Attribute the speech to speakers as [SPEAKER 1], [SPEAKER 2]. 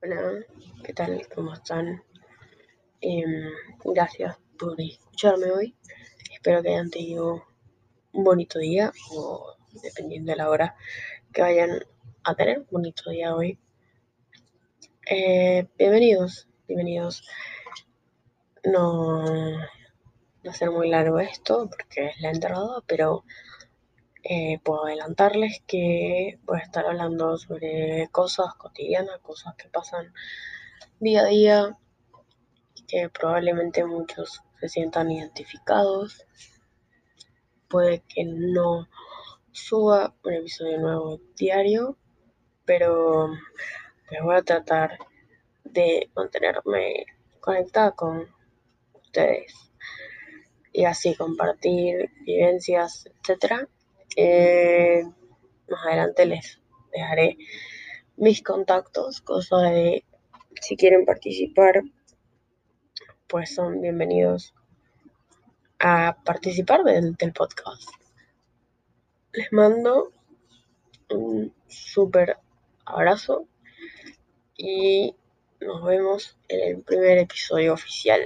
[SPEAKER 1] Hola, ¿qué tal? ¿Cómo están? Em, gracias por escucharme hoy. Espero que hayan tenido un bonito día o dependiendo de la hora que vayan a tener un bonito día hoy. Eh, bienvenidos, bienvenidos. No, no va a ser muy largo esto porque es la entrada, pero eh, puedo adelantarles que voy a estar hablando sobre cosas cotidianas, cosas que pasan día a día, que probablemente muchos se sientan identificados. Puede que no suba un episodio nuevo diario, pero pues voy a tratar de mantenerme conectada con ustedes y así compartir vivencias, etcétera. Más adelante les dejaré mis contactos, cosa de si quieren participar, pues son bienvenidos a participar del, del podcast. Les mando un súper abrazo y nos vemos en el primer episodio oficial.